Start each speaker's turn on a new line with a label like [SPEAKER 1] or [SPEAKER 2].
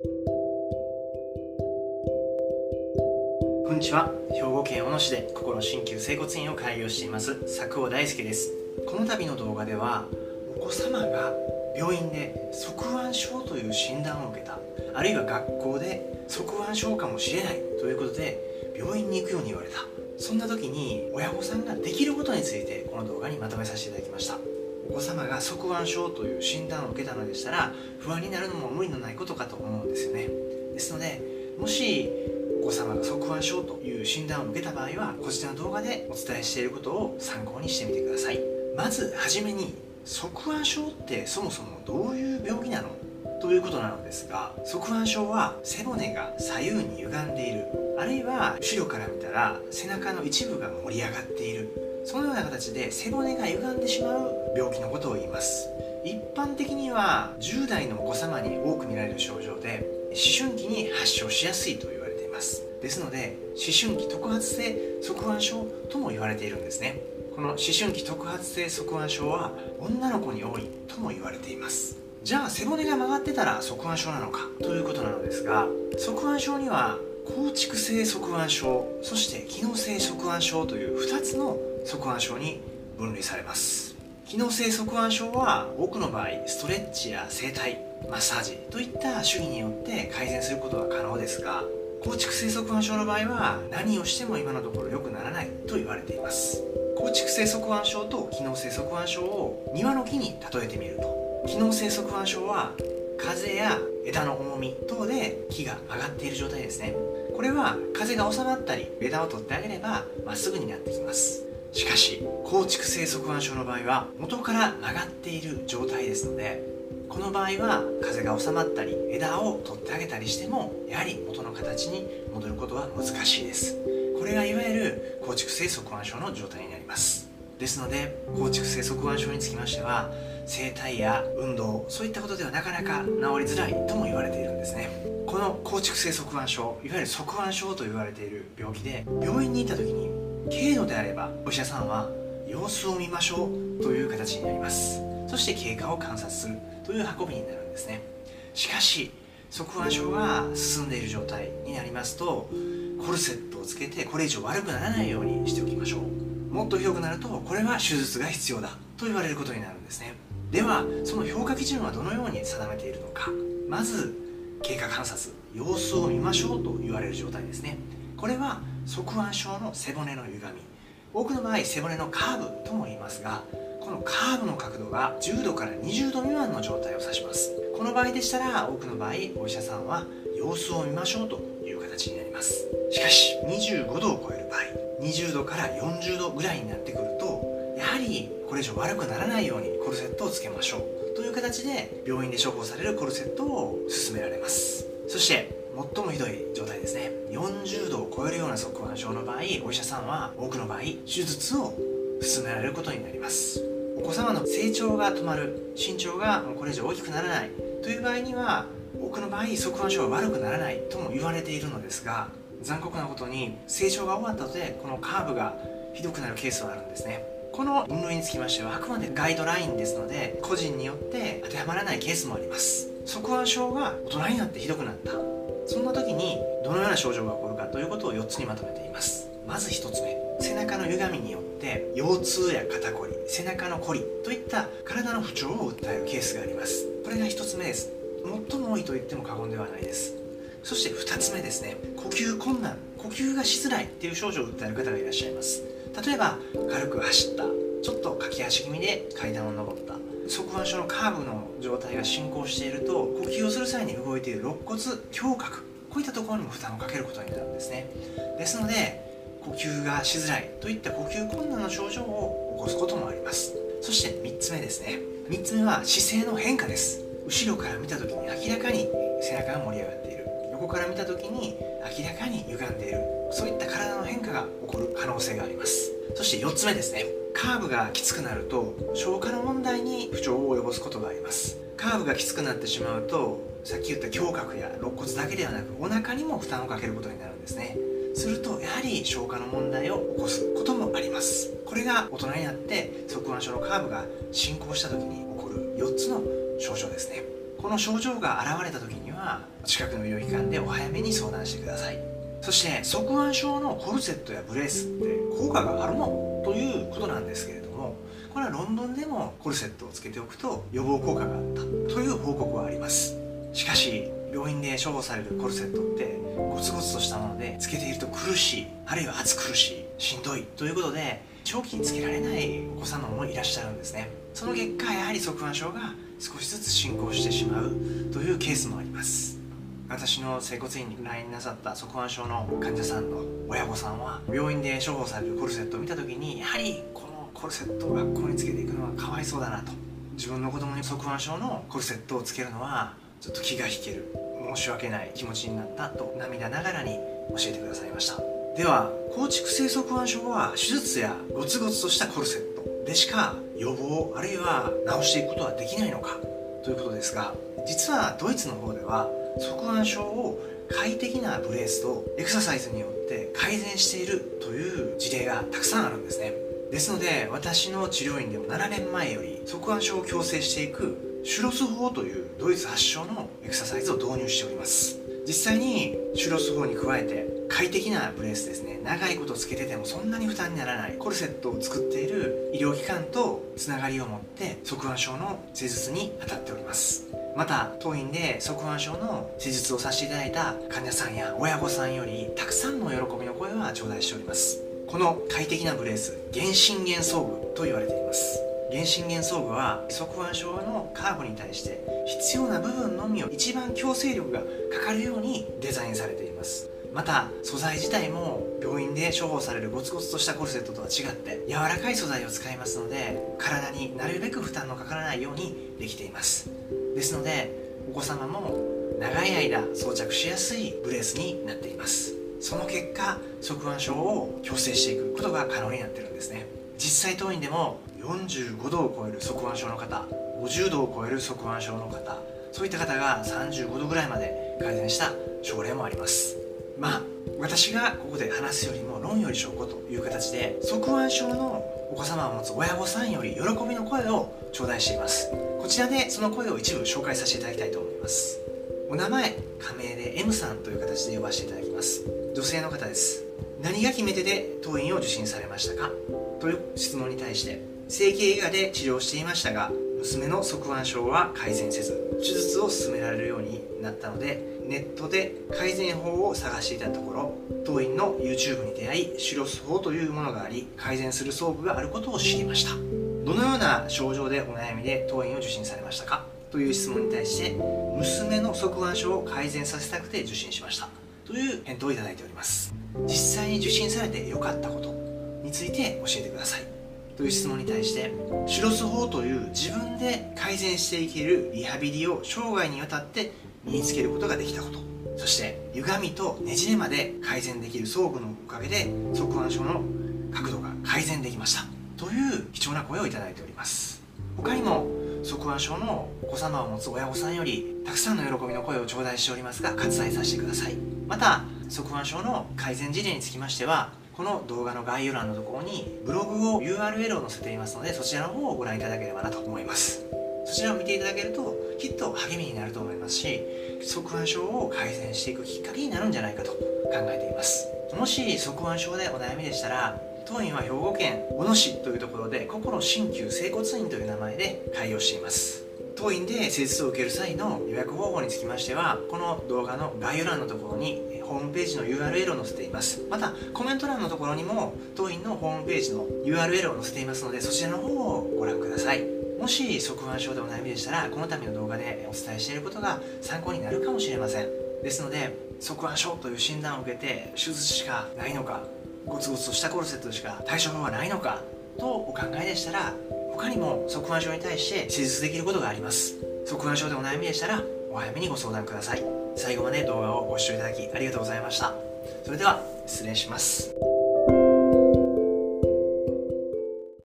[SPEAKER 1] こんにちは。兵庫県小野市で心鍼灸整骨院を開業しています佐久尾大輔です。この度の動画ではお子様が病院で側腕症という診断を受けたあるいは学校で側腕症かもしれないということで病院に行くように言われた。そんな時に親御さんができることについてこの動画にまとめさせていただきました。お子様が側腕症という診断を受けたのでしたら不安になるのも無理のないことかと思うんですよね。ですのでもしお子様が側腕症という診断を受けた場合はこちらの動画でお伝えしていることを参考にしてみてください。まずはじめに側腕症ってそもそもどういう病気なの？ということなのですが側腕症は背骨が左右に歪んでいる。あるいは後ろから見たら背中の一部が盛り上がっている。そのような形で背骨が歪んでしまう病気のことを言います。一般的には10代のお子様に多く見られる症状で思春期に発症しやすいと言われています。ですので思春期特発性側腕症とも言われているんですね。この思春期特発性側腕症は女の子に多いとも言われています。じゃあ背骨が曲がってたら側腕症なのかということなのですが側腕症には構築性側腕症そして機能性側腕症という2つの側腕症に分類されます。機能性側腕症は多くの場合ストレッチや整体マッサージといった手技によって改善することは可能ですが構築性側腕症の場合は何をしても今のところ良くならないと言われています。構築性側腕症と機能性側腕症を庭の木に例えてみると機能性側腕症は風や枝の重み等で木が曲がっている状態ですね。これは風が収まったり枝を取ってあげればまっすぐになってきます。しかし構築性側腕症の場合は元から曲がっている状態ですのでこの場合は風が収まったり枝を取ってあげたりしてもやはり元の形に戻ることは難しいです。これがいわゆる構築性側腕症の状態になります。ですので構築性側腕症につきましては整体や運動そういったことではなかなか治りづらいとも言われているんですね。この構築性側腕症いわゆる側腕症と言われている病気で病院に行った時に軽度であればお医者さんは様子を見ましょうという形になります。そして経過を観察するという運びになるんですね。しかし側腕症が進んでいる状態になりますとコルセットをつけてこれ以上悪くならないようにしておきましょう。もっとひどくなるとこれは手術が必要だと言われることになるんですね。ではその評価基準はどのように定めているのか。まず経過観察様子を見ましょうと言われる状態ですね。これは側腕症の背骨の歪み。多くの場合背骨のカーブとも言いますがこのカーブの角度が10度から20度未満の状態を指します。この場合でしたら多くの場合お医者さんは様子を見ましょうという形になります。しかし25度を超える場合20度から40度ぐらいになってくるとやはりこれ以上悪くならないようにコルセットをつけましょうという形で病院で処方されるコルセットを勧められます。そして最もひどい状態ですね。40度を超えるような側腕症の場合お医者さんは多くの場合手術を勧められることになります。お子様の成長が止まる身長がこれ以上大きくならないという場合には多くの場合側腕症は悪くならないとも言われているのですが残酷なことに成長が終わった後でこのカーブがひどくなるケースはあるんですね。この分類につきましてはあくまでガイドラインですので個人によって当てはまらないケースもあります。側腕症が大人になってひどくなった。そんな時にどのような症状が起こるかということを4つにまとめています。まず1つ目背中の歪みによって腰痛や肩こり背中のこりといった体の不調を訴えるケースがあります。これが1つ目です。最も多いと言っても過言ではないです。そして2つ目ですね呼吸困難呼吸がしづらいっていう症状を訴える方がいらっしゃいます。例えば軽く走ったちょっと駆け足気味で階段を上った側腕症のカーブの状態が進行していると呼吸をする際に動いている肋骨胸郭こういったところにも負担をかけることになるんですね。ですので呼吸がしづらいといった呼吸困難の症状を起こすこともあります。そして3つ目ですね。3つ目は姿勢の変化です。後ろから見た時に明らかに背中が盛り上がっている。横から見た時に明らかに歪んでいる。そういった体の変化が起こる可能性があります。そして4つ目ですね。カーブがきつくなると消化の問題に不調を及ぼすことがあります。カーブがきつくなってしまうとさっき言った胸郭や肋骨だけではなくお腹にも負担をかけることになるんですね。するとやはり消化の問題を起こすこともあります。これが大人になって側腕症のカーブが進行した時に起こる4つの症状ですね。この症状が現れた時には近くの医療機関でお早めに相談してください。そして側腕症のコルセットやブレースって効果があるの？ということなんですけれどもこれはロンドンでもコルセットをつけておくと予防効果があったという報告はあります。しかし病院で処方されるコルセットってゴツゴツとしたものでつけていると苦しいあるいは暑苦しいしんどいということで長期につけられないお子様もいらっしゃるんですね。その結果やはり側腕症が少しずつ進行してしまうというケースもあります。私の整骨院に来院なさった側腕症の患者さんの親御さんは病院で処方されるコルセット。を見た時にやはりこのコルセットを学校につけていくのはかわいそうだなと。自分の子供に側腕症のコルセットをつけるのはちょっと気が引ける。申し訳ない気持ちになったと涙ながらに教えてくださいました。では構築性側腕症は手術やゴツゴツとしたコルセットでしか予防あるいは治していくことはできないのかということですが実はドイツの方では側腕症を快適なブレースとエクササイズによって改善しているという事例がたくさんあるんですね。ですので私の治療院でも7年前より側腕症を矯正していくシュロス法というドイツ発祥のエクササイズを導入しております。実際にシュロス法に加えて快適なブレースですね長いことつけててもそんなに負担にならないコルセットを作っている医療機関とつながりを持って側腕症の施術に当たっております。また当院で側腕症の施術をさせていただいた患者さんや親御さんよりたくさんの喜びの声は頂戴しております。この快適なブレース原心原装具と言われています。原心原装具は側腕症のカーブに対して必要な部分のみを一番強制力がかかるようにデザインされています。また素材自体も病院で処方されるゴツゴツとしたコルセットとは違って柔らかい素材を使いますので体になるべく負担のかからないようにできています。ですのでお子様も長い間装着しやすいブレースになっています。その結果側腕症を矯正していくことが可能になってるんですね。実際当院でも45度を超える側腕症の方50度を超える側腕症の方そういった方が35度ぐらいまで改善した症例もあります。まあ私がここで話すよりも論より証拠という形で側腕症のお子様を持つ親御さんより喜びの声を頂戴しています。こちらでその声を一部紹介させていただきたいと思います。お名前仮名で M さんという形で呼ばせていただきます。女性の方です。何が決め手で当院を受診されましたか？という質問に対して整形外科で治療していましたが娘の側腕症は改善せず手術を勧められるようになったのでネットで改善法を探していたところ当院の YouTube に出会いシュロス法というものがあり改善する装具があることを知りました。どのような症状でお悩みで当院を受診されましたか？という質問に対して娘の側腕症を改善させたくて受診しました。という返答をいただいております。実際に受診されて良かったことについて教えてください。という質問に対してシュロス法という自分で改善していけるリハビリを生涯にわたって身につけることができたこと。そして歪みとねじれまで改善できる装具のおかげで側腕症の角度が改善できました。という貴重な声をいただいております。他にも側腕症のお子様を持つ親御さんよりたくさんの喜びの声を頂戴しておりますが割愛させてください。また側腕症の改善事例につきましてはこの動画の概要欄のところにブログを URL を載せていますのでそちらの方をご覧いただければなと思います。そちらを見ていただけるときっと励みになると思いますし側腕症を改善していくきっかけになるんじゃないかと考えています。もし側腕症でお悩みでしたら当院は兵庫県小野市というところで心鍼灸整骨院という名前で開業しています。当院で施術を受ける際の予約方法につきましてはこの動画の概要欄のところにホームページの URL を載せています。またコメント欄のところにも当院のホームページの URL を載せていますのでそちらの方をご覧ください。もし側腕症でお悩みでしたらこの度の動画でお伝えしていることが参考になるかもしれません。ですので側腕症という診断を受けて手術しかないのかゴツゴツとしたコルセットしか対処法はないのかとお考えでしたら他にも側腕症に対して施術できることがあります。側腕症でお悩みでしたらお早めにご相談ください。最後まで動画をご視聴いただきありがとうございました。それでは失礼します。